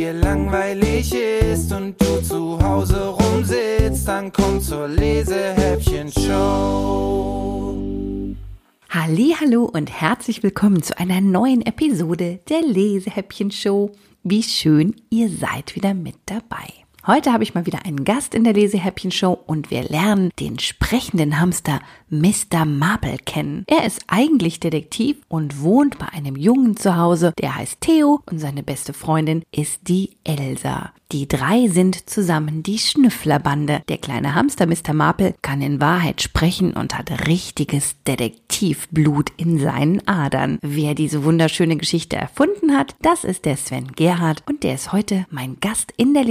dir langweilig ist und du zu Hause rumsitzt, dann komm zur Lesehäppchen-Show. Hallo und herzlich willkommen zu einer neuen Episode der Lesehäppchen-Show. Wie schön, ihr seid wieder mit dabei. Heute habe ich mal wieder einen Gast in der Lesehäppchen-Show und wir lernen den sprechenden Hamster Mr. Marple kennen. Er ist eigentlich Detektiv und wohnt bei einem Jungen zu Hause, der heißt Theo und seine beste Freundin ist die Elsa. Die drei sind zusammen die Schnüfflerbande. Der kleine Hamster Mr. Marple kann in Wahrheit sprechen und hat richtiges Detektivblut in seinen Adern. Wer diese wunderschöne Geschichte erfunden hat, das ist der Sven Gerhard und der ist heute mein Gast in der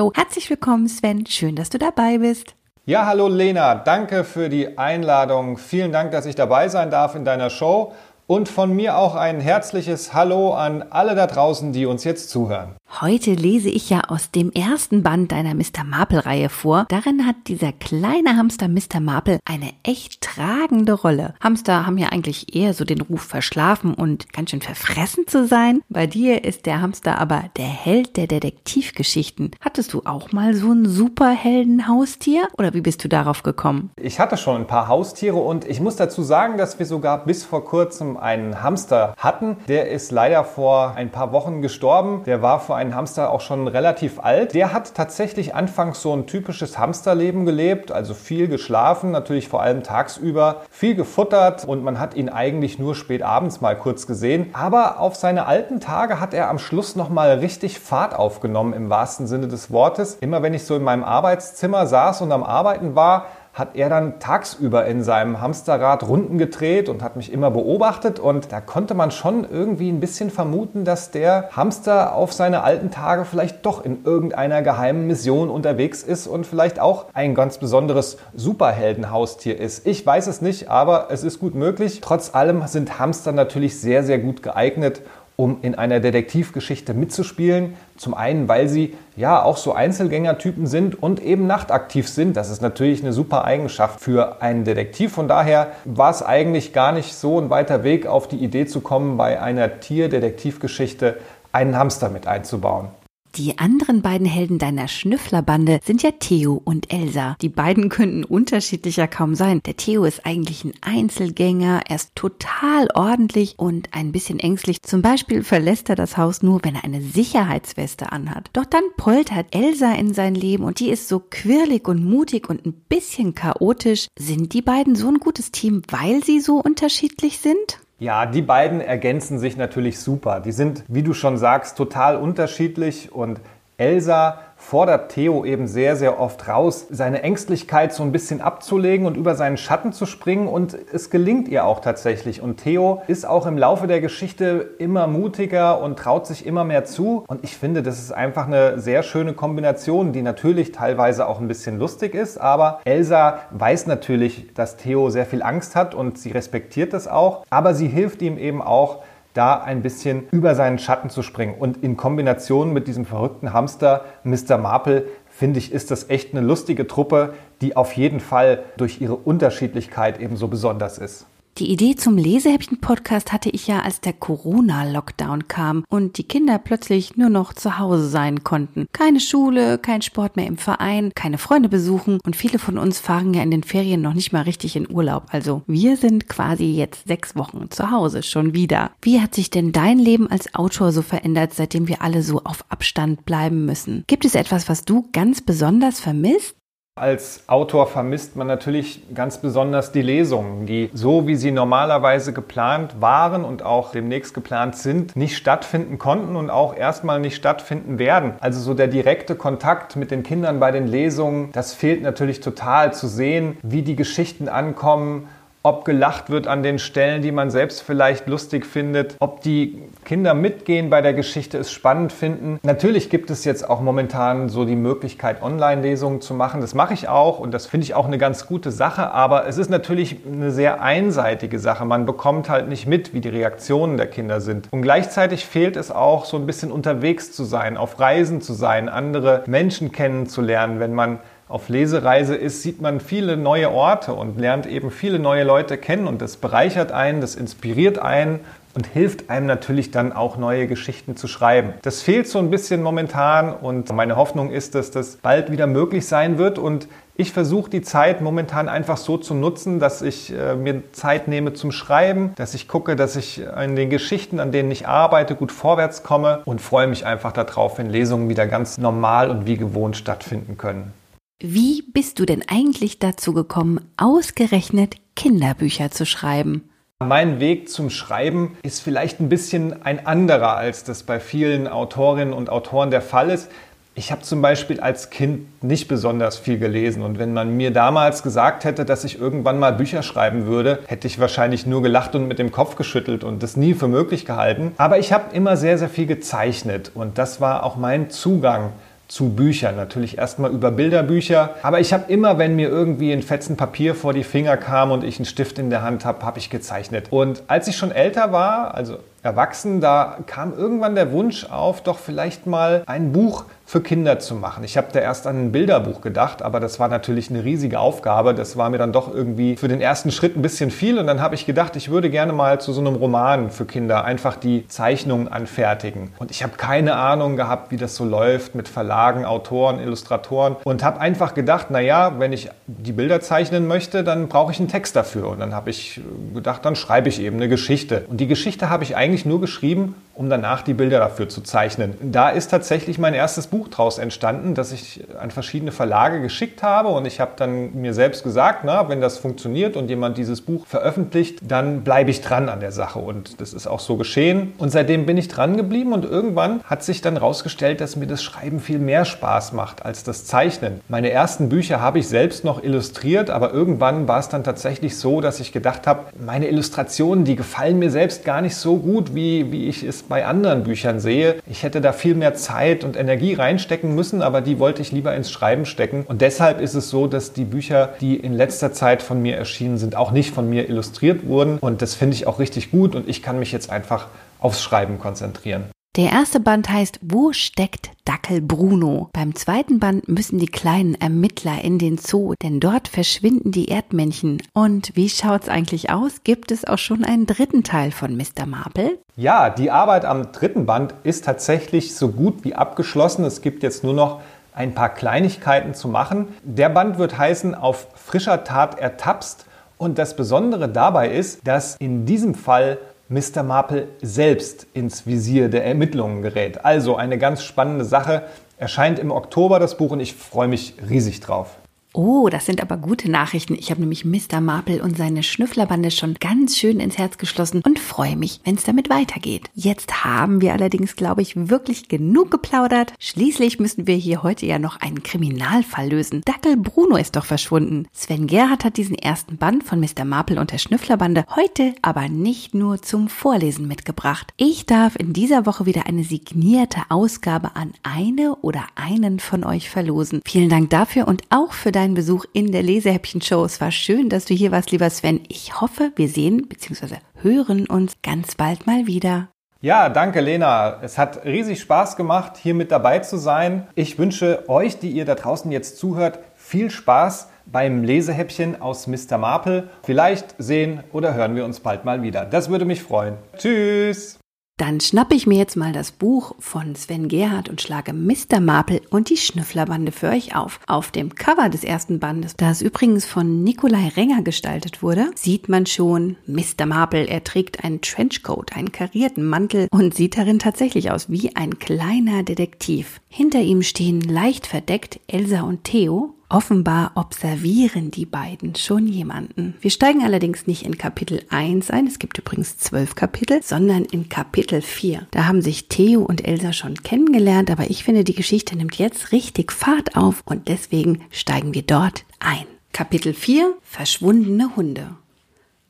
Lesehäppchen-Show. Herzlich willkommen, Sven. Schön, dass du dabei bist. Ja, hallo Lena. Danke für die Einladung. Vielen Dank, dass ich dabei sein darf in deiner Show. Und von mir auch ein herzliches Hallo an alle da draußen, die uns jetzt zuhören. Heute lese ich ja aus dem ersten Band deiner Mr. Marple-Reihe vor. Darin hat dieser kleine Hamster Mr. Marple eine echt tragende Rolle. Hamster haben ja eigentlich eher so den Ruf verschlafen und ganz schön verfressen zu sein. Bei dir ist der Hamster aber der Held der Detektivgeschichten. Hattest du auch mal so ein Superhelden-Haustier? Oder wie bist du darauf gekommen? Ich hatte schon ein paar Haustiere und ich muss dazu sagen, dass wir sogar bis vor kurzem einen Hamster hatten. Der ist leider vor ein paar Wochen gestorben. Der war vor ein Hamster auch schon relativ alt. Der hat tatsächlich anfangs so ein typisches Hamsterleben gelebt, also viel geschlafen, natürlich vor allem tagsüber, viel gefuttert und man hat ihn eigentlich nur spät abends mal kurz gesehen. Aber auf seine alten Tage hat er am Schluss noch mal richtig Fahrt aufgenommen im wahrsten Sinne des Wortes. Immer wenn ich so in meinem Arbeitszimmer saß und am Arbeiten war, hat er dann tagsüber in seinem Hamsterrad Runden gedreht und hat mich immer beobachtet. Und da konnte man schon irgendwie ein bisschen vermuten, dass der Hamster auf seine alten Tage vielleicht doch in irgendeiner geheimen Mission unterwegs ist und vielleicht auch ein ganz besonderes Superheldenhaustier ist. Ich weiß es nicht, aber es ist gut möglich. Trotz allem sind Hamster natürlich sehr, sehr gut geeignet, um in einer Detektivgeschichte mitzuspielen. Zum einen, weil sie ja auch so Einzelgängertypen sind und eben nachtaktiv sind. Das ist natürlich eine super Eigenschaft für einen Detektiv. Von daher war es eigentlich gar nicht so ein weiter Weg, auf die Idee zu kommen, bei einer Tierdetektivgeschichte einen Hamster mit einzubauen. Die anderen beiden Helden deiner Schnüfflerbande sind ja Theo und Elsa. Die beiden könnten unterschiedlicher kaum sein. Der Theo ist eigentlich ein Einzelgänger, er ist total ordentlich und ein bisschen ängstlich. Zum Beispiel verlässt er das Haus nur, wenn er eine Sicherheitsweste anhat. Doch dann poltert Elsa in sein Leben und die ist so quirlig und mutig und ein bisschen chaotisch. Sind die beiden so ein gutes Team, weil sie so unterschiedlich sind? Ja, die beiden ergänzen sich natürlich super. Die sind, wie du schon sagst, total unterschiedlich und Elsa fordert Theo eben sehr, sehr oft raus, seine Ängstlichkeit so ein bisschen abzulegen und über seinen Schatten zu springen. Und es gelingt ihr auch tatsächlich. Und Theo ist auch im Laufe der Geschichte immer mutiger und traut sich immer mehr zu. Und ich finde, das ist einfach eine sehr schöne Kombination, die natürlich teilweise auch ein bisschen lustig ist. Aber Elsa weiß natürlich, dass Theo sehr viel Angst hat und sie respektiert das auch. Aber sie hilft ihm eben auch, da ein bisschen über seinen Schatten zu springen. Und in Kombination mit diesem verrückten Hamster Mr. Marple finde ich, ist das echt eine lustige Truppe, die auf jeden Fall durch ihre Unterschiedlichkeit eben so besonders ist. Die Idee zum Lesehäppchen-Podcast hatte ich ja, als der Corona-Lockdown kam und die Kinder plötzlich nur noch zu Hause sein konnten. Keine Schule, kein Sport mehr im Verein, keine Freunde besuchen und viele von uns fahren ja in den Ferien noch nicht mal richtig in Urlaub. Also wir sind quasi jetzt sechs Wochen zu Hause schon wieder. Wie hat sich denn dein Leben als Autor so verändert, seitdem wir alle so auf Abstand bleiben müssen? Gibt es etwas, was du ganz besonders vermisst? Als Autor vermisst man natürlich ganz besonders die Lesungen, die so wie sie normalerweise geplant waren und auch demnächst geplant sind, nicht stattfinden konnten und auch erstmal nicht stattfinden werden. Also so der direkte Kontakt mit den Kindern bei den Lesungen, das fehlt natürlich total zu sehen, wie die Geschichten ankommen, ob gelacht wird an den Stellen, die man selbst vielleicht lustig findet, ob die Kinder mitgehen bei der Geschichte, es spannend finden. Natürlich gibt es jetzt auch momentan so die Möglichkeit, Online-Lesungen zu machen. Das mache ich auch und das finde ich auch eine ganz gute Sache, aber es ist natürlich eine sehr einseitige Sache. Man bekommt halt nicht mit, wie die Reaktionen der Kinder sind. Und gleichzeitig fehlt es auch, so ein bisschen unterwegs zu sein, auf Reisen zu sein, andere Menschen kennenzulernen, wenn man auf Lesereise ist, sieht man viele neue Orte und lernt eben viele neue Leute kennen und das bereichert einen, das inspiriert einen und hilft einem natürlich dann auch neue Geschichten zu schreiben. Das fehlt so ein bisschen momentan und meine Hoffnung ist, dass das bald wieder möglich sein wird und ich versuche die Zeit momentan einfach so zu nutzen, dass ich äh, mir Zeit nehme zum Schreiben, dass ich gucke, dass ich in den Geschichten, an denen ich arbeite, gut vorwärts komme und freue mich einfach darauf, wenn Lesungen wieder ganz normal und wie gewohnt stattfinden können. Wie bist du denn eigentlich dazu gekommen, ausgerechnet Kinderbücher zu schreiben? Mein Weg zum Schreiben ist vielleicht ein bisschen ein anderer, als das bei vielen Autorinnen und Autoren der Fall ist. Ich habe zum Beispiel als Kind nicht besonders viel gelesen und wenn man mir damals gesagt hätte, dass ich irgendwann mal Bücher schreiben würde, hätte ich wahrscheinlich nur gelacht und mit dem Kopf geschüttelt und das nie für möglich gehalten. Aber ich habe immer sehr, sehr viel gezeichnet und das war auch mein Zugang zu Büchern. Natürlich erstmal über Bilderbücher. Aber ich habe immer, wenn mir irgendwie ein Fetzen Papier vor die Finger kam und ich einen Stift in der Hand habe, habe ich gezeichnet. Und als ich schon älter war, also erwachsen, da kam irgendwann der Wunsch auf, doch vielleicht mal ein Buch für Kinder zu machen. Ich habe da erst an ein Bilderbuch gedacht, aber das war natürlich eine riesige Aufgabe. Das war mir dann doch irgendwie für den ersten Schritt ein bisschen viel und dann habe ich gedacht, ich würde gerne mal zu so einem Roman für Kinder einfach die Zeichnungen anfertigen. Und ich habe keine Ahnung gehabt, wie das so läuft mit Verlagen, Autoren, Illustratoren und habe einfach gedacht, naja, wenn ich die Bilder zeichnen möchte, dann brauche ich einen Text dafür. Und dann habe ich gedacht, dann schreibe ich eben eine Geschichte. Und die Geschichte habe ich eigentlich nur geschrieben, um danach die Bilder dafür zu zeichnen. Da ist tatsächlich mein erstes Buch draus entstanden, das ich an verschiedene Verlage geschickt habe und ich habe dann mir selbst gesagt, na, wenn das funktioniert und jemand dieses Buch veröffentlicht, dann bleibe ich dran an der Sache und das ist auch so geschehen und seitdem bin ich dran geblieben und irgendwann hat sich dann herausgestellt, dass mir das Schreiben viel mehr Spaß macht als das Zeichnen. Meine ersten Bücher habe ich selbst noch illustriert, aber irgendwann war es dann tatsächlich so, dass ich gedacht habe, meine Illustrationen, die gefallen mir selbst gar nicht so gut, wie, wie ich es bei anderen Büchern sehe. Ich hätte da viel mehr Zeit und Energie reinstecken müssen, aber die wollte ich lieber ins Schreiben stecken. Und deshalb ist es so, dass die Bücher, die in letzter Zeit von mir erschienen sind, auch nicht von mir illustriert wurden. Und das finde ich auch richtig gut und ich kann mich jetzt einfach aufs Schreiben konzentrieren. Der erste Band heißt Wo steckt Dackel Bruno? Beim zweiten Band müssen die kleinen Ermittler in den Zoo, denn dort verschwinden die Erdmännchen. Und wie schaut's eigentlich aus? Gibt es auch schon einen dritten Teil von Mr. Marple? Ja, die Arbeit am dritten Band ist tatsächlich so gut wie abgeschlossen. Es gibt jetzt nur noch ein paar Kleinigkeiten zu machen. Der Band wird heißen Auf frischer Tat ertappst. Und das Besondere dabei ist, dass in diesem Fall Mr. Marple selbst ins Visier der Ermittlungen gerät. Also eine ganz spannende Sache. Erscheint im Oktober das Buch und ich freue mich riesig drauf. Oh, das sind aber gute Nachrichten. Ich habe nämlich Mr. Marple und seine Schnüfflerbande schon ganz schön ins Herz geschlossen und freue mich, wenn es damit weitergeht. Jetzt haben wir allerdings, glaube ich, wirklich genug geplaudert. Schließlich müssen wir hier heute ja noch einen Kriminalfall lösen. Dackel Bruno ist doch verschwunden. Sven Gerhardt hat diesen ersten Band von Mr. Marple und der Schnüfflerbande heute aber nicht nur zum Vorlesen mitgebracht. Ich darf in dieser Woche wieder eine signierte Ausgabe an eine oder einen von euch verlosen. Vielen Dank dafür und auch für deinen Besuch in der Lesehäppchen-Show. Es war schön, dass du hier warst, lieber Sven. Ich hoffe, wir sehen bzw. hören uns ganz bald mal wieder. Ja, danke Lena. Es hat riesig Spaß gemacht, hier mit dabei zu sein. Ich wünsche euch, die ihr da draußen jetzt zuhört, viel Spaß beim Lesehäppchen aus Mr. Marple. Vielleicht sehen oder hören wir uns bald mal wieder. Das würde mich freuen. Tschüss! Dann schnappe ich mir jetzt mal das Buch von Sven Gerhardt und schlage Mr. Marple und die Schnüfflerbande für euch auf. Auf dem Cover des ersten Bandes, das übrigens von Nikolai Renger gestaltet wurde, sieht man schon Mr. Marple. Er trägt einen Trenchcoat, einen karierten Mantel und sieht darin tatsächlich aus wie ein kleiner Detektiv. Hinter ihm stehen leicht verdeckt Elsa und Theo Offenbar observieren die beiden schon jemanden. Wir steigen allerdings nicht in Kapitel 1 ein, es gibt übrigens zwölf Kapitel, sondern in Kapitel 4. Da haben sich Theo und Elsa schon kennengelernt, aber ich finde, die Geschichte nimmt jetzt richtig Fahrt auf und deswegen steigen wir dort ein. Kapitel 4 Verschwundene Hunde.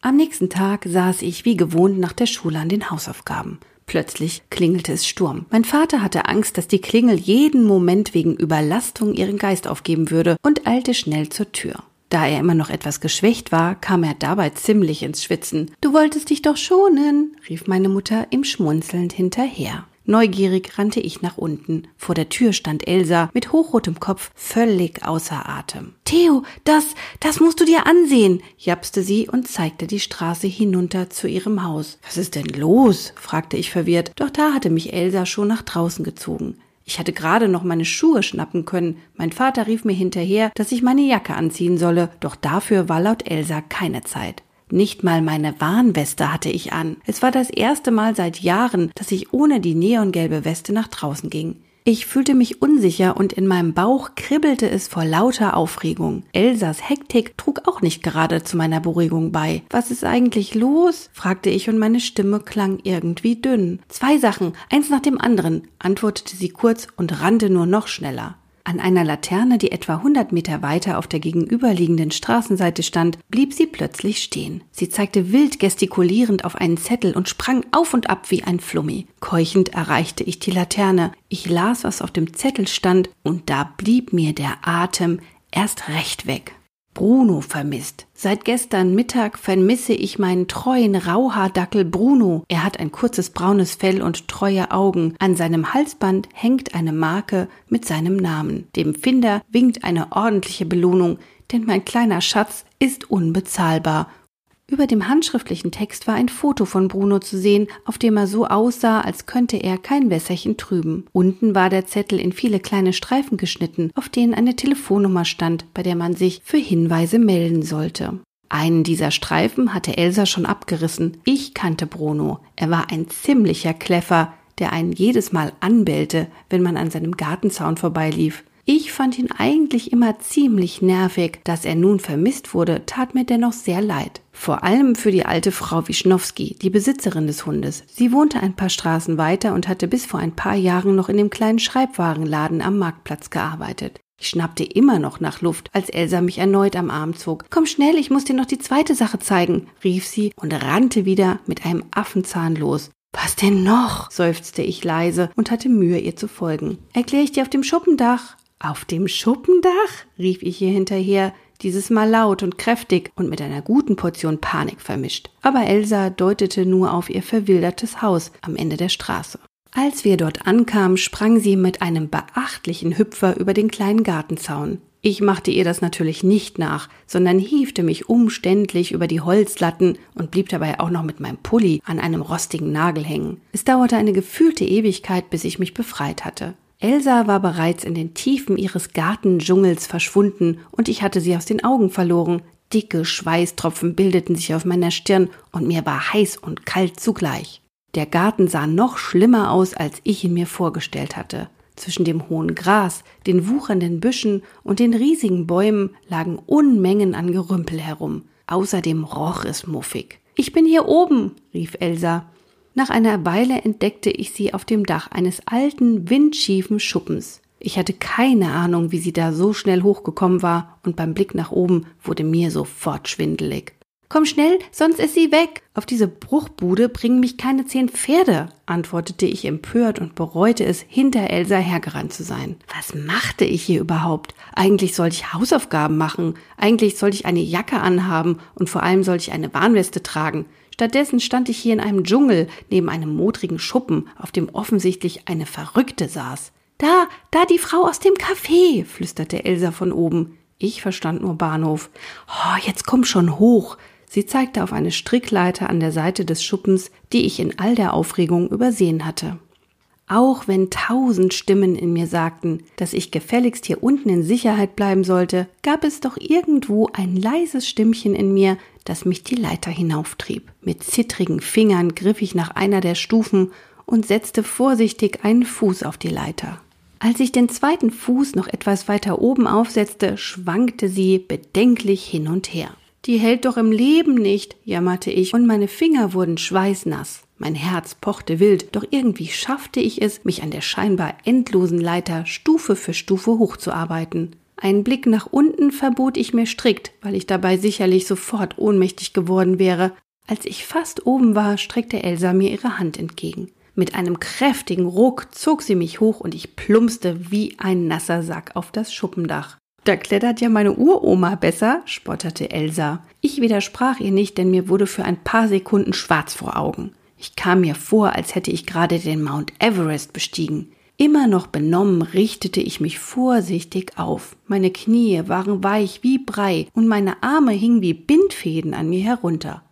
Am nächsten Tag saß ich wie gewohnt nach der Schule an den Hausaufgaben. Plötzlich klingelte es Sturm. Mein Vater hatte Angst, dass die Klingel jeden Moment wegen Überlastung ihren Geist aufgeben würde und eilte schnell zur Tür. Da er immer noch etwas geschwächt war, kam er dabei ziemlich ins Schwitzen. Du wolltest dich doch schonen, rief meine Mutter ihm schmunzelnd hinterher. Neugierig rannte ich nach unten. Vor der Tür stand Elsa mit hochrotem Kopf, völlig außer Atem. Theo, das, das musst du dir ansehen, japste sie und zeigte die Straße hinunter zu ihrem Haus. Was ist denn los? fragte ich verwirrt, doch da hatte mich Elsa schon nach draußen gezogen. Ich hatte gerade noch meine Schuhe schnappen können. Mein Vater rief mir hinterher, dass ich meine Jacke anziehen solle, doch dafür war laut Elsa keine Zeit. Nicht mal meine Warnweste hatte ich an. Es war das erste Mal seit Jahren, dass ich ohne die neongelbe Weste nach draußen ging. Ich fühlte mich unsicher und in meinem Bauch kribbelte es vor lauter Aufregung. Elsas Hektik trug auch nicht gerade zu meiner Beruhigung bei. Was ist eigentlich los? fragte ich und meine Stimme klang irgendwie dünn. Zwei Sachen, eins nach dem anderen, antwortete sie kurz und rannte nur noch schneller. An einer Laterne, die etwa 100 Meter weiter auf der gegenüberliegenden Straßenseite stand, blieb sie plötzlich stehen. Sie zeigte wild gestikulierend auf einen Zettel und sprang auf und ab wie ein Flummi. Keuchend erreichte ich die Laterne. Ich las, was auf dem Zettel stand, und da blieb mir der Atem erst recht weg. Bruno vermisst. Seit gestern Mittag vermisse ich meinen treuen Rauhaardackel Bruno. Er hat ein kurzes braunes Fell und treue Augen. An seinem Halsband hängt eine Marke mit seinem Namen. Dem Finder winkt eine ordentliche Belohnung, denn mein kleiner Schatz ist unbezahlbar über dem handschriftlichen Text war ein Foto von Bruno zu sehen, auf dem er so aussah, als könnte er kein Wässerchen trüben. Unten war der Zettel in viele kleine Streifen geschnitten, auf denen eine Telefonnummer stand, bei der man sich für Hinweise melden sollte. Einen dieser Streifen hatte Elsa schon abgerissen. Ich kannte Bruno. Er war ein ziemlicher Kläffer, der einen jedes Mal anbellte, wenn man an seinem Gartenzaun vorbeilief. Ich fand ihn eigentlich immer ziemlich nervig. Dass er nun vermisst wurde, tat mir dennoch sehr leid. Vor allem für die alte Frau Wischnowski, die Besitzerin des Hundes. Sie wohnte ein paar Straßen weiter und hatte bis vor ein paar Jahren noch in dem kleinen Schreibwarenladen am Marktplatz gearbeitet. Ich schnappte immer noch nach Luft, als Elsa mich erneut am Arm zog. Komm schnell, ich muss dir noch die zweite Sache zeigen, rief sie und rannte wieder mit einem Affenzahn los. Was denn noch? seufzte ich leise und hatte Mühe, ihr zu folgen. Erklär ich dir auf dem Schuppendach. Auf dem Schuppendach? rief ich ihr hinterher, dieses Mal laut und kräftig und mit einer guten Portion Panik vermischt. Aber Elsa deutete nur auf ihr verwildertes Haus am Ende der Straße. Als wir dort ankamen, sprang sie mit einem beachtlichen Hüpfer über den kleinen Gartenzaun. Ich machte ihr das natürlich nicht nach, sondern hiefte mich umständlich über die Holzlatten und blieb dabei auch noch mit meinem Pulli an einem rostigen Nagel hängen. Es dauerte eine gefühlte Ewigkeit, bis ich mich befreit hatte. Elsa war bereits in den Tiefen ihres Gartendschungels verschwunden und ich hatte sie aus den Augen verloren. Dicke Schweißtropfen bildeten sich auf meiner Stirn und mir war heiß und kalt zugleich. Der Garten sah noch schlimmer aus, als ich ihn mir vorgestellt hatte. Zwischen dem hohen Gras, den wuchernden Büschen und den riesigen Bäumen lagen Unmengen an Gerümpel herum. Außerdem roch es muffig. Ich bin hier oben, rief Elsa. Nach einer Weile entdeckte ich sie auf dem Dach eines alten, windschiefen Schuppens. Ich hatte keine Ahnung, wie sie da so schnell hochgekommen war, und beim Blick nach oben wurde mir sofort schwindelig. Komm schnell, sonst ist sie weg. Auf diese Bruchbude bringen mich keine zehn Pferde, antwortete ich empört und bereute es, hinter Elsa hergerannt zu sein. Was machte ich hier überhaupt? Eigentlich sollte ich Hausaufgaben machen, eigentlich sollte ich eine Jacke anhaben und vor allem sollte ich eine Warnweste tragen. Stattdessen stand ich hier in einem Dschungel neben einem modrigen Schuppen, auf dem offensichtlich eine Verrückte saß. Da, da die Frau aus dem Café, flüsterte Elsa von oben. Ich verstand nur Bahnhof. Oh, jetzt komm schon hoch. Sie zeigte auf eine Strickleiter an der Seite des Schuppens, die ich in all der Aufregung übersehen hatte. Auch wenn tausend Stimmen in mir sagten, dass ich gefälligst hier unten in Sicherheit bleiben sollte, gab es doch irgendwo ein leises Stimmchen in mir, das mich die Leiter hinauftrieb. Mit zittrigen Fingern griff ich nach einer der Stufen und setzte vorsichtig einen Fuß auf die Leiter. Als ich den zweiten Fuß noch etwas weiter oben aufsetzte, schwankte sie bedenklich hin und her. Die hält doch im Leben nicht, jammerte ich, und meine Finger wurden schweißnass. Mein Herz pochte wild, doch irgendwie schaffte ich es, mich an der scheinbar endlosen Leiter Stufe für Stufe hochzuarbeiten. Einen Blick nach unten verbot ich mir strikt, weil ich dabei sicherlich sofort ohnmächtig geworden wäre. Als ich fast oben war, streckte Elsa mir ihre Hand entgegen. Mit einem kräftigen Ruck zog sie mich hoch und ich plumpste wie ein nasser Sack auf das Schuppendach. Da klettert ja meine Uroma besser, spotterte Elsa. Ich widersprach ihr nicht, denn mir wurde für ein paar Sekunden schwarz vor Augen. Ich kam mir vor, als hätte ich gerade den Mount Everest bestiegen. Immer noch benommen richtete ich mich vorsichtig auf. Meine Knie waren weich wie Brei und meine Arme hingen wie Bindfäden an mir herunter.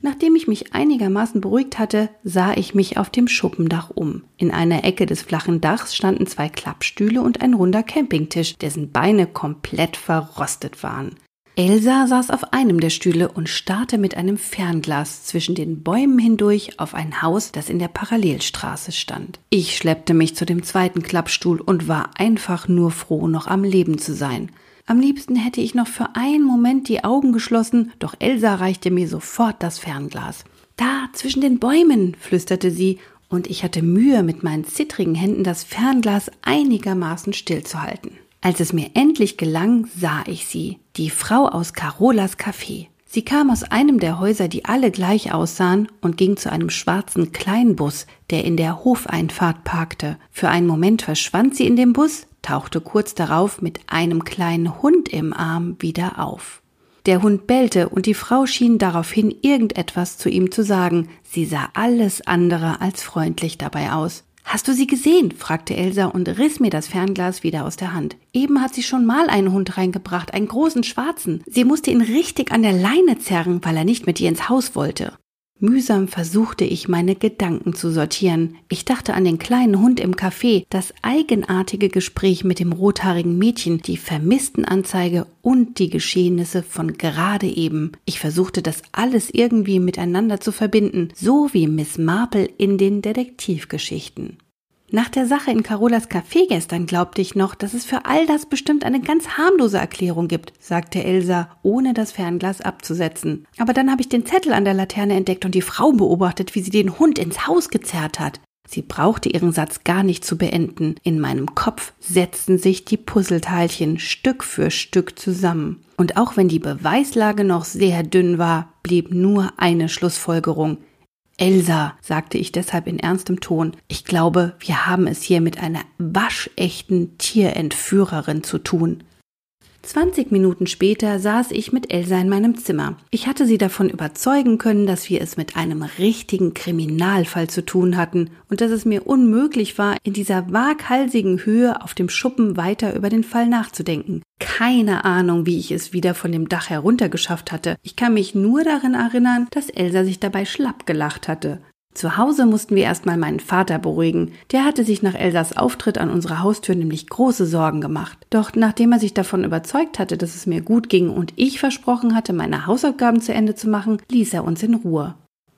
Nachdem ich mich einigermaßen beruhigt hatte, sah ich mich auf dem Schuppendach um. In einer Ecke des flachen Dachs standen zwei Klappstühle und ein runder Campingtisch, dessen Beine komplett verrostet waren. Elsa saß auf einem der Stühle und starrte mit einem Fernglas zwischen den Bäumen hindurch auf ein Haus, das in der Parallelstraße stand. Ich schleppte mich zu dem zweiten Klappstuhl und war einfach nur froh, noch am Leben zu sein. Am liebsten hätte ich noch für einen Moment die Augen geschlossen, doch Elsa reichte mir sofort das Fernglas. Da, zwischen den Bäumen, flüsterte sie, und ich hatte Mühe, mit meinen zittrigen Händen das Fernglas einigermaßen stillzuhalten. Als es mir endlich gelang, sah ich sie, die Frau aus Carolas Café. Sie kam aus einem der Häuser, die alle gleich aussahen, und ging zu einem schwarzen Kleinbus, der in der Hofeinfahrt parkte. Für einen Moment verschwand sie in dem Bus, tauchte kurz darauf mit einem kleinen Hund im Arm wieder auf. Der Hund bellte und die Frau schien daraufhin irgendetwas zu ihm zu sagen. Sie sah alles andere als freundlich dabei aus. Hast du sie gesehen? fragte Elsa und riss mir das Fernglas wieder aus der Hand. Eben hat sie schon mal einen Hund reingebracht, einen großen schwarzen. Sie musste ihn richtig an der Leine zerren, weil er nicht mit ihr ins Haus wollte. Mühsam versuchte ich meine Gedanken zu sortieren. Ich dachte an den kleinen Hund im Café, das eigenartige Gespräch mit dem rothaarigen Mädchen, die Vermisstenanzeige und die Geschehnisse von gerade eben. Ich versuchte das alles irgendwie miteinander zu verbinden, so wie Miss Marple in den Detektivgeschichten. Nach der Sache in Carolas Café gestern glaubte ich noch, dass es für all das bestimmt eine ganz harmlose Erklärung gibt, sagte Elsa, ohne das Fernglas abzusetzen. Aber dann habe ich den Zettel an der Laterne entdeckt und die Frau beobachtet, wie sie den Hund ins Haus gezerrt hat. Sie brauchte ihren Satz gar nicht zu beenden. In meinem Kopf setzten sich die Puzzleteilchen Stück für Stück zusammen. Und auch wenn die Beweislage noch sehr dünn war, blieb nur eine Schlussfolgerung. Elsa, sagte ich deshalb in ernstem Ton, ich glaube, wir haben es hier mit einer waschechten Tierentführerin zu tun. Zwanzig Minuten später saß ich mit Elsa in meinem Zimmer. Ich hatte sie davon überzeugen können, dass wir es mit einem richtigen Kriminalfall zu tun hatten und dass es mir unmöglich war, in dieser waghalsigen Höhe auf dem Schuppen weiter über den Fall nachzudenken. Keine Ahnung, wie ich es wieder von dem Dach heruntergeschafft hatte. Ich kann mich nur darin erinnern, dass Elsa sich dabei schlapp gelacht hatte. Zu Hause mussten wir erstmal meinen Vater beruhigen. Der hatte sich nach Elsas Auftritt an unserer Haustür nämlich große Sorgen gemacht. Doch nachdem er sich davon überzeugt hatte, dass es mir gut ging und ich versprochen hatte, meine Hausaufgaben zu Ende zu machen, ließ er uns in Ruhe.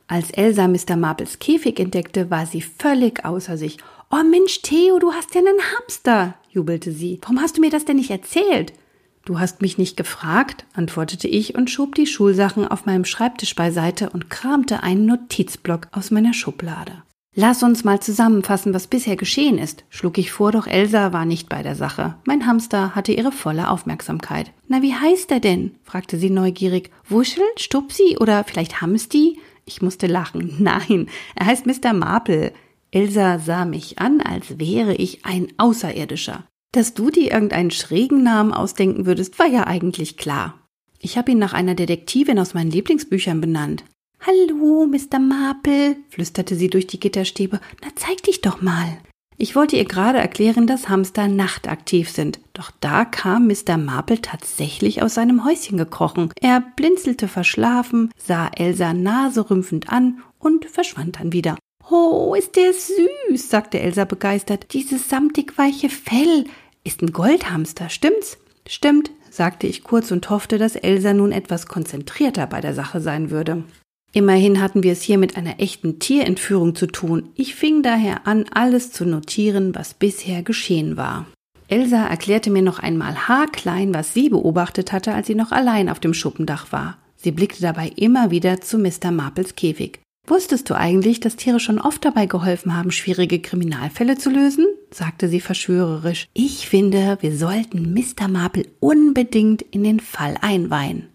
Als Elsa Mr. Marples Käfig entdeckte, war sie völlig außer sich. Oh Mensch, Theo, du hast ja einen Hamster, jubelte sie. Warum hast du mir das denn nicht erzählt? Du hast mich nicht gefragt, antwortete ich und schob die Schulsachen auf meinem Schreibtisch beiseite und kramte einen Notizblock aus meiner Schublade. Lass uns mal zusammenfassen, was bisher geschehen ist, schlug ich vor, doch Elsa war nicht bei der Sache. Mein Hamster hatte ihre volle Aufmerksamkeit. Na, wie heißt er denn? fragte sie neugierig. Wuschel, Stupsi oder vielleicht Hamsti? Ich musste lachen. Nein, er heißt Mr. Marple. Elsa sah mich an, als wäre ich ein Außerirdischer. Dass du dir irgendeinen schrägen Namen ausdenken würdest, war ja eigentlich klar. Ich habe ihn nach einer Detektivin aus meinen Lieblingsbüchern benannt. Hallo, Mr. Marple, flüsterte sie durch die Gitterstäbe. Na, zeig dich doch mal. Ich wollte ihr gerade erklären, dass Hamster nachtaktiv sind. Doch da kam Mr. Marple tatsächlich aus seinem Häuschen gekrochen. Er blinzelte verschlafen, sah Elsa naserümpfend an und verschwand dann wieder. Oh, ist der süß, sagte Elsa begeistert. Dieses samtig weiche Fell. Ist ein Goldhamster, stimmt's? Stimmt, sagte ich kurz und hoffte, dass Elsa nun etwas konzentrierter bei der Sache sein würde. Immerhin hatten wir es hier mit einer echten Tierentführung zu tun. Ich fing daher an, alles zu notieren, was bisher geschehen war. Elsa erklärte mir noch einmal haarklein, was sie beobachtet hatte, als sie noch allein auf dem Schuppendach war. Sie blickte dabei immer wieder zu Mr. Marples Käfig. Wusstest du eigentlich, dass Tiere schon oft dabei geholfen haben, schwierige Kriminalfälle zu lösen? sagte sie verschwörerisch. Ich finde, wir sollten Mr. Marple unbedingt in den Fall einweihen.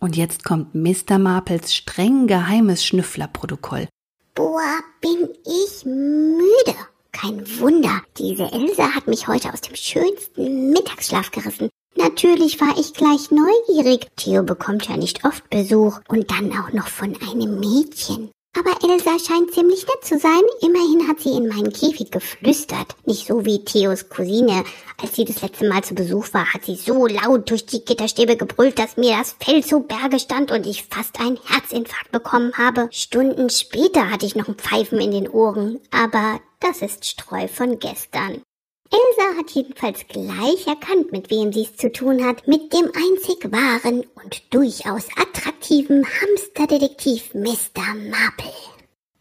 Und jetzt kommt Mr. Marples streng geheimes Schnüfflerprotokoll. Boah, bin ich müde. Kein Wunder, diese Elsa hat mich heute aus dem schönsten Mittagsschlaf gerissen. Natürlich war ich gleich neugierig. Theo bekommt ja nicht oft Besuch und dann auch noch von einem Mädchen. Aber Elsa scheint ziemlich nett zu sein. Immerhin hat sie in meinen Käfig geflüstert. Nicht so wie Theos Cousine. Als sie das letzte Mal zu Besuch war, hat sie so laut durch die Gitterstäbe gebrüllt, dass mir das Fell zu Berge stand und ich fast einen Herzinfarkt bekommen habe. Stunden später hatte ich noch ein Pfeifen in den Ohren. Aber das ist Streu von gestern. Elsa hat jedenfalls gleich erkannt, mit wem sie es zu tun hat, mit dem einzig wahren und durchaus attraktiven Hamsterdetektiv Mr. Marple.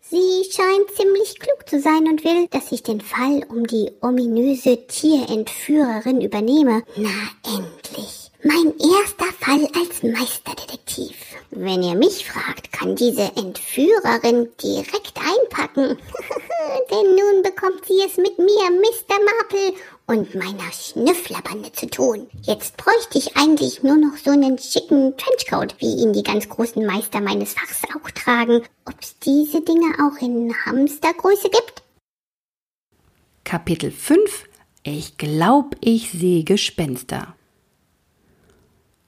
Sie scheint ziemlich klug zu sein und will, dass ich den Fall um die ominöse Tierentführerin übernehme. Na endlich. Mein erster Fall als Meisterdetektiv. Wenn ihr mich fragt, kann diese Entführerin direkt einpacken. Denn nun bekommt sie es mit mir, Mr. Marple, und meiner Schnüfflerbande zu tun. Jetzt bräuchte ich eigentlich nur noch so einen schicken Trenchcoat, wie ihn die ganz großen Meister meines Fachs auch tragen. Ob's diese Dinge auch in Hamstergröße gibt? Kapitel 5 Ich glaub, ich sehe Gespenster.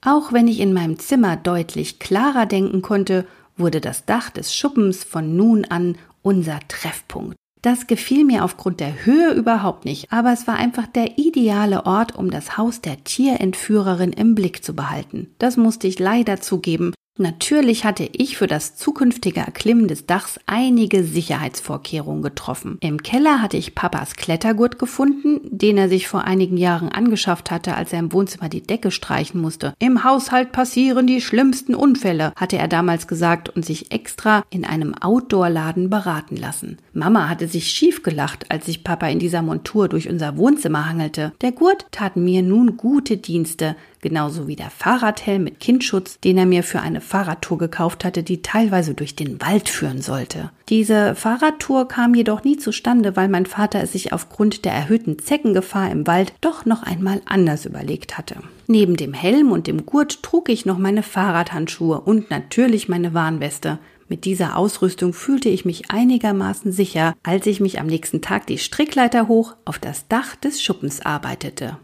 Auch wenn ich in meinem Zimmer deutlich klarer denken konnte, wurde das Dach des Schuppens von nun an unser Treffpunkt. Das gefiel mir aufgrund der Höhe überhaupt nicht, aber es war einfach der ideale Ort, um das Haus der Tierentführerin im Blick zu behalten. Das musste ich leider zugeben, Natürlich hatte ich für das zukünftige Erklimmen des Dachs einige Sicherheitsvorkehrungen getroffen. Im Keller hatte ich Papas Klettergurt gefunden, den er sich vor einigen Jahren angeschafft hatte, als er im Wohnzimmer die Decke streichen musste. Im Haushalt passieren die schlimmsten Unfälle, hatte er damals gesagt und sich extra in einem Outdoor-Laden beraten lassen. Mama hatte sich schief gelacht, als sich Papa in dieser Montur durch unser Wohnzimmer hangelte. Der Gurt tat mir nun gute Dienste, genauso wie der Fahrradhelm mit Kindschutz, den er mir für eine Fahrradtour gekauft hatte, die teilweise durch den Wald führen sollte. Diese Fahrradtour kam jedoch nie zustande, weil mein Vater es sich aufgrund der erhöhten Zeckengefahr im Wald doch noch einmal anders überlegt hatte. Neben dem Helm und dem Gurt trug ich noch meine Fahrradhandschuhe und natürlich meine Warnweste. Mit dieser Ausrüstung fühlte ich mich einigermaßen sicher, als ich mich am nächsten Tag die Strickleiter hoch auf das Dach des Schuppens arbeitete.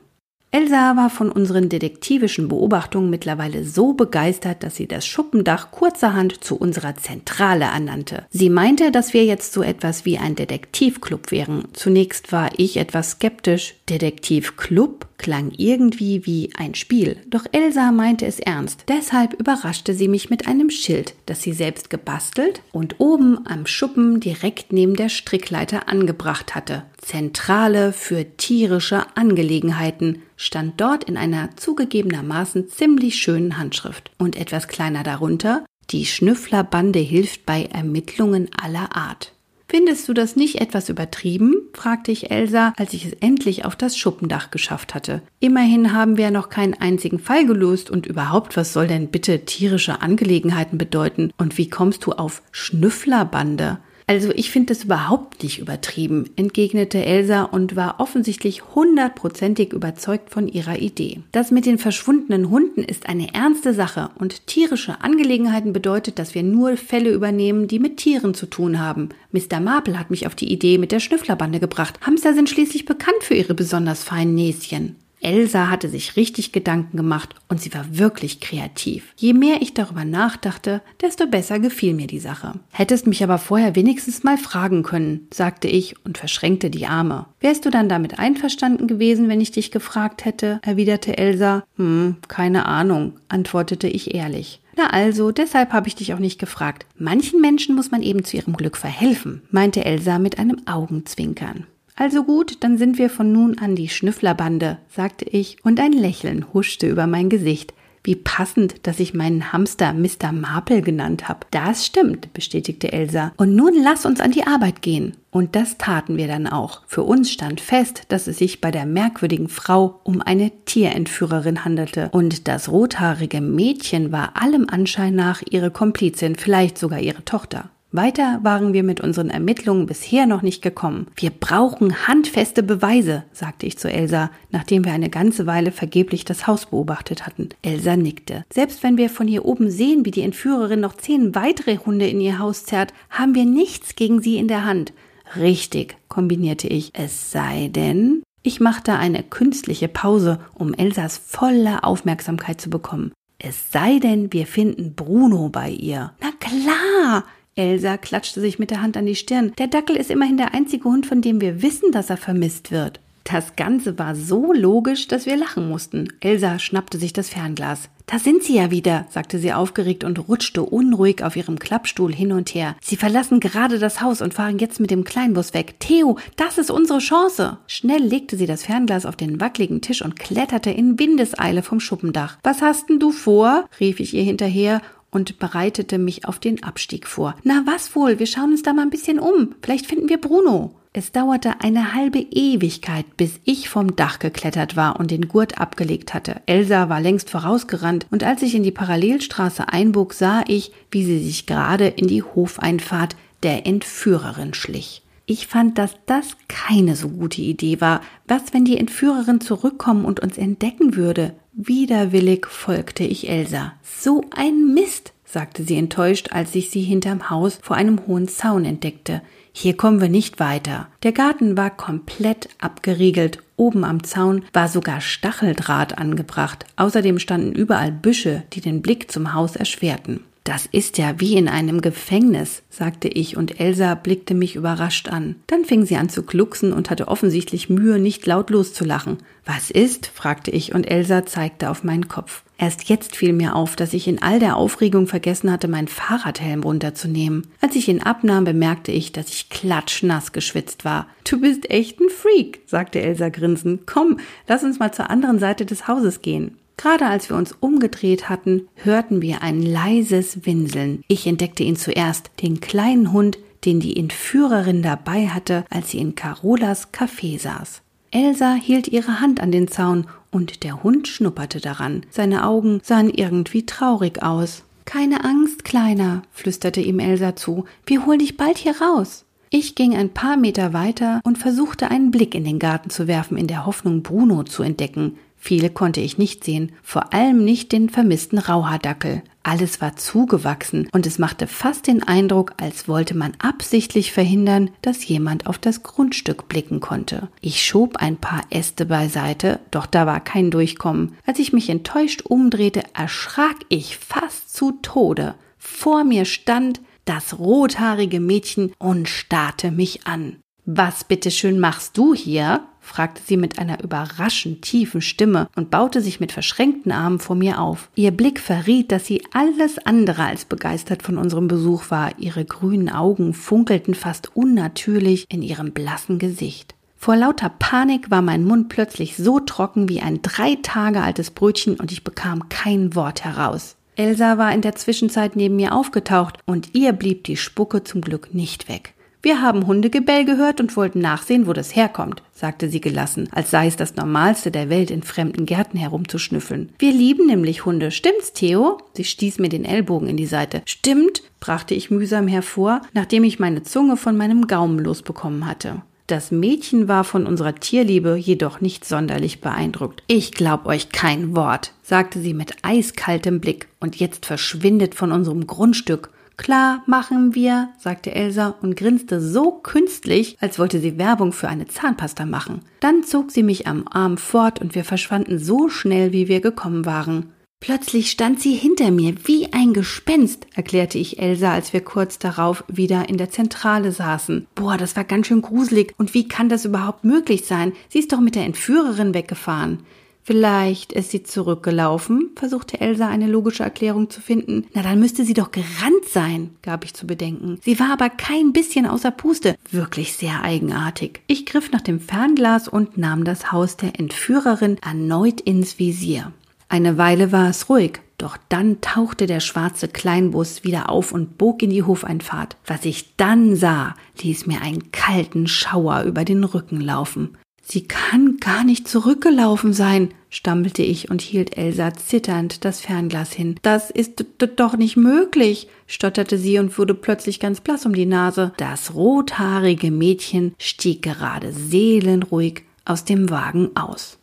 Elsa war von unseren detektivischen Beobachtungen mittlerweile so begeistert, dass sie das Schuppendach kurzerhand zu unserer Zentrale ernannte. Sie meinte, dass wir jetzt so etwas wie ein Detektivclub wären. Zunächst war ich etwas skeptisch. Detektivclub klang irgendwie wie ein Spiel, doch Elsa meinte es ernst. Deshalb überraschte sie mich mit einem Schild, das sie selbst gebastelt und oben am Schuppen direkt neben der Strickleiter angebracht hatte. Zentrale für tierische Angelegenheiten stand dort in einer zugegebenermaßen ziemlich schönen Handschrift und etwas kleiner darunter die Schnüfflerbande hilft bei Ermittlungen aller Art. Findest du das nicht etwas übertrieben? fragte ich Elsa, als ich es endlich auf das Schuppendach geschafft hatte. Immerhin haben wir noch keinen einzigen Fall gelöst und überhaupt, was soll denn bitte tierische Angelegenheiten bedeuten? Und wie kommst du auf Schnüfflerbande? Also ich finde das überhaupt nicht übertrieben, entgegnete Elsa und war offensichtlich hundertprozentig überzeugt von ihrer Idee. Das mit den verschwundenen Hunden ist eine ernste Sache und tierische Angelegenheiten bedeutet, dass wir nur Fälle übernehmen, die mit Tieren zu tun haben. Mr. Marple hat mich auf die Idee mit der Schnüfflerbande gebracht. Hamster sind schließlich bekannt für ihre besonders feinen Näschen. Elsa hatte sich richtig Gedanken gemacht und sie war wirklich kreativ. Je mehr ich darüber nachdachte, desto besser gefiel mir die Sache. Hättest mich aber vorher wenigstens mal fragen können, sagte ich und verschränkte die Arme. Wärst du dann damit einverstanden gewesen, wenn ich dich gefragt hätte? erwiderte Elsa. Hm, keine Ahnung, antwortete ich ehrlich. Na also, deshalb habe ich dich auch nicht gefragt. Manchen Menschen muss man eben zu ihrem Glück verhelfen, meinte Elsa mit einem Augenzwinkern. Also gut, dann sind wir von nun an die Schnüfflerbande, sagte ich, und ein Lächeln huschte über mein Gesicht. Wie passend, dass ich meinen Hamster Mr. Marple genannt habe. Das stimmt, bestätigte Elsa. Und nun lass uns an die Arbeit gehen. Und das taten wir dann auch. Für uns stand fest, dass es sich bei der merkwürdigen Frau um eine Tierentführerin handelte. Und das rothaarige Mädchen war allem Anschein nach ihre Komplizin, vielleicht sogar ihre Tochter. Weiter waren wir mit unseren Ermittlungen bisher noch nicht gekommen. Wir brauchen handfeste Beweise, sagte ich zu Elsa, nachdem wir eine ganze Weile vergeblich das Haus beobachtet hatten. Elsa nickte. Selbst wenn wir von hier oben sehen, wie die Entführerin noch zehn weitere Hunde in ihr Haus zerrt, haben wir nichts gegen sie in der Hand. Richtig, kombinierte ich. Es sei denn, ich machte eine künstliche Pause, um Elsas volle Aufmerksamkeit zu bekommen. Es sei denn, wir finden Bruno bei ihr. Na klar, Elsa klatschte sich mit der Hand an die Stirn. Der Dackel ist immerhin der einzige Hund, von dem wir wissen, dass er vermisst wird. Das Ganze war so logisch, dass wir lachen mussten. Elsa schnappte sich das Fernglas. Da sind Sie ja wieder, sagte sie aufgeregt und rutschte unruhig auf ihrem Klappstuhl hin und her. Sie verlassen gerade das Haus und fahren jetzt mit dem Kleinbus weg. Theo, das ist unsere Chance. Schnell legte sie das Fernglas auf den wackeligen Tisch und kletterte in Windeseile vom Schuppendach. Was hast denn du vor? rief ich ihr hinterher und bereitete mich auf den Abstieg vor. Na was wohl, wir schauen uns da mal ein bisschen um. Vielleicht finden wir Bruno. Es dauerte eine halbe Ewigkeit, bis ich vom Dach geklettert war und den Gurt abgelegt hatte. Elsa war längst vorausgerannt, und als ich in die Parallelstraße einbog, sah ich, wie sie sich gerade in die Hofeinfahrt der Entführerin schlich. Ich fand, dass das keine so gute Idee war. Was, wenn die Entführerin zurückkommen und uns entdecken würde? Widerwillig folgte ich Elsa. So ein Mist, sagte sie enttäuscht, als ich sie hinterm Haus vor einem hohen Zaun entdeckte. Hier kommen wir nicht weiter. Der Garten war komplett abgeriegelt. Oben am Zaun war sogar Stacheldraht angebracht. Außerdem standen überall Büsche, die den Blick zum Haus erschwerten. Das ist ja wie in einem Gefängnis, sagte ich, und Elsa blickte mich überrascht an. Dann fing sie an zu glucksen und hatte offensichtlich Mühe, nicht laut loszulachen. Was ist? fragte ich, und Elsa zeigte auf meinen Kopf. Erst jetzt fiel mir auf, dass ich in all der Aufregung vergessen hatte, meinen Fahrradhelm runterzunehmen. Als ich ihn abnahm, bemerkte ich, dass ich klatschnass geschwitzt war. Du bist echt ein Freak, sagte Elsa grinsend. Komm, lass uns mal zur anderen Seite des Hauses gehen. Gerade als wir uns umgedreht hatten, hörten wir ein leises Winseln. Ich entdeckte ihn zuerst, den kleinen Hund, den die Entführerin dabei hatte, als sie in Carolas Café saß. Elsa hielt ihre Hand an den Zaun und der Hund schnupperte daran. Seine Augen sahen irgendwie traurig aus. Keine Angst, Kleiner, flüsterte ihm Elsa zu. Wir holen dich bald hier raus. Ich ging ein paar Meter weiter und versuchte einen Blick in den Garten zu werfen, in der Hoffnung, Bruno zu entdecken. Viele konnte ich nicht sehen, vor allem nicht den vermissten Rauhaardackel. Alles war zugewachsen und es machte fast den Eindruck, als wollte man absichtlich verhindern, dass jemand auf das Grundstück blicken konnte. Ich schob ein paar Äste beiseite, doch da war kein Durchkommen. Als ich mich enttäuscht umdrehte, erschrak ich fast zu Tode. Vor mir stand das rothaarige Mädchen und starrte mich an. Was bitteschön machst du hier? Fragte sie mit einer überraschend tiefen Stimme und baute sich mit verschränkten Armen vor mir auf. Ihr Blick verriet, dass sie alles andere als begeistert von unserem Besuch war. Ihre grünen Augen funkelten fast unnatürlich in ihrem blassen Gesicht. Vor lauter Panik war mein Mund plötzlich so trocken wie ein drei Tage altes Brötchen und ich bekam kein Wort heraus. Elsa war in der Zwischenzeit neben mir aufgetaucht und ihr blieb die Spucke zum Glück nicht weg. Wir haben Hundegebell gehört und wollten nachsehen, wo das herkommt, sagte sie gelassen, als sei es das Normalste der Welt, in fremden Gärten herumzuschnüffeln. Wir lieben nämlich Hunde. Stimmt's, Theo? Sie stieß mir den Ellbogen in die Seite. Stimmt, brachte ich mühsam hervor, nachdem ich meine Zunge von meinem Gaumen losbekommen hatte. Das Mädchen war von unserer Tierliebe jedoch nicht sonderlich beeindruckt. Ich glaub euch kein Wort, sagte sie mit eiskaltem Blick, und jetzt verschwindet von unserem Grundstück. Klar, machen wir, sagte Elsa und grinste so künstlich, als wollte sie Werbung für eine Zahnpasta machen. Dann zog sie mich am Arm fort und wir verschwanden so schnell, wie wir gekommen waren. Plötzlich stand sie hinter mir wie ein Gespenst, erklärte ich Elsa, als wir kurz darauf wieder in der Zentrale saßen. Boah, das war ganz schön gruselig. Und wie kann das überhaupt möglich sein? Sie ist doch mit der Entführerin weggefahren. Vielleicht ist sie zurückgelaufen, versuchte Elsa eine logische Erklärung zu finden. Na, dann müsste sie doch gerannt sein, gab ich zu bedenken. Sie war aber kein bisschen außer Puste. Wirklich sehr eigenartig. Ich griff nach dem Fernglas und nahm das Haus der Entführerin erneut ins Visier. Eine Weile war es ruhig, doch dann tauchte der schwarze Kleinbus wieder auf und bog in die Hofeinfahrt. Was ich dann sah, ließ mir einen kalten Schauer über den Rücken laufen. Sie kann gar nicht zurückgelaufen sein, stammelte ich und hielt Elsa zitternd das Fernglas hin. Das ist doch nicht möglich, stotterte sie und wurde plötzlich ganz blass um die Nase. Das rothaarige Mädchen stieg gerade seelenruhig aus dem Wagen aus.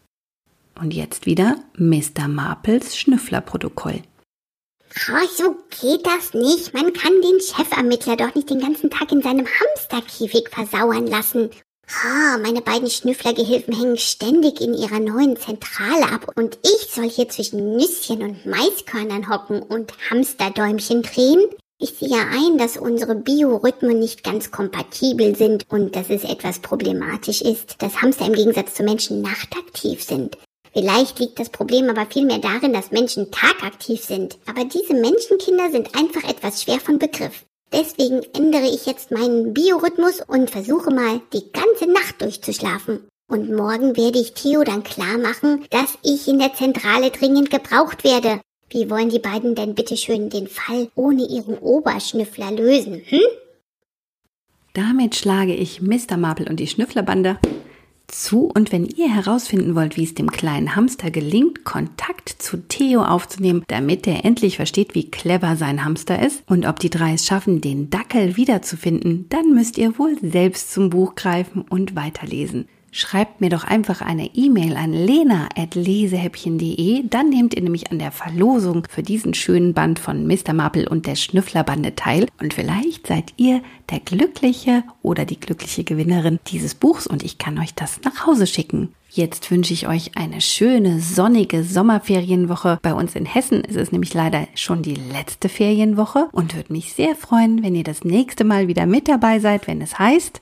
Und jetzt wieder Mr. Marples Schnüfflerprotokoll. Oh, so geht das nicht. Man kann den Chefermittler doch nicht den ganzen Tag in seinem Hamsterkäfig versauern lassen. Ah, meine beiden Schnüfflergehilfen hängen ständig in ihrer neuen Zentrale ab und ich soll hier zwischen Nüsschen und Maiskörnern hocken und Hamsterdäumchen drehen? Ich sehe ja ein, dass unsere Biorhythmen nicht ganz kompatibel sind und dass es etwas problematisch ist, dass Hamster im Gegensatz zu Menschen nachtaktiv sind. Vielleicht liegt das Problem aber vielmehr darin, dass Menschen tagaktiv sind. Aber diese Menschenkinder sind einfach etwas schwer von Begriff. Deswegen ändere ich jetzt meinen Biorhythmus und versuche mal, die ganze Nacht durchzuschlafen. Und morgen werde ich Theo dann klar machen, dass ich in der Zentrale dringend gebraucht werde. Wie wollen die beiden denn bitteschön den Fall ohne ihren Oberschnüffler lösen, hm? Damit schlage ich Mr. Marple und die Schnüfflerbande zu und wenn ihr herausfinden wollt, wie es dem kleinen Hamster gelingt, Kontakt zu Theo aufzunehmen, damit er endlich versteht, wie clever sein Hamster ist und ob die drei es schaffen, den Dackel wiederzufinden, dann müsst ihr wohl selbst zum Buch greifen und weiterlesen. Schreibt mir doch einfach eine E-Mail an lena.lesehäppchen.de, dann nehmt ihr nämlich an der Verlosung für diesen schönen Band von Mr. Marple und der Schnüfflerbande teil und vielleicht seid ihr der glückliche oder die glückliche Gewinnerin dieses Buchs und ich kann euch das nach Hause schicken. Jetzt wünsche ich euch eine schöne, sonnige Sommerferienwoche. Bei uns in Hessen ist es nämlich leider schon die letzte Ferienwoche und würde mich sehr freuen, wenn ihr das nächste Mal wieder mit dabei seid, wenn es heißt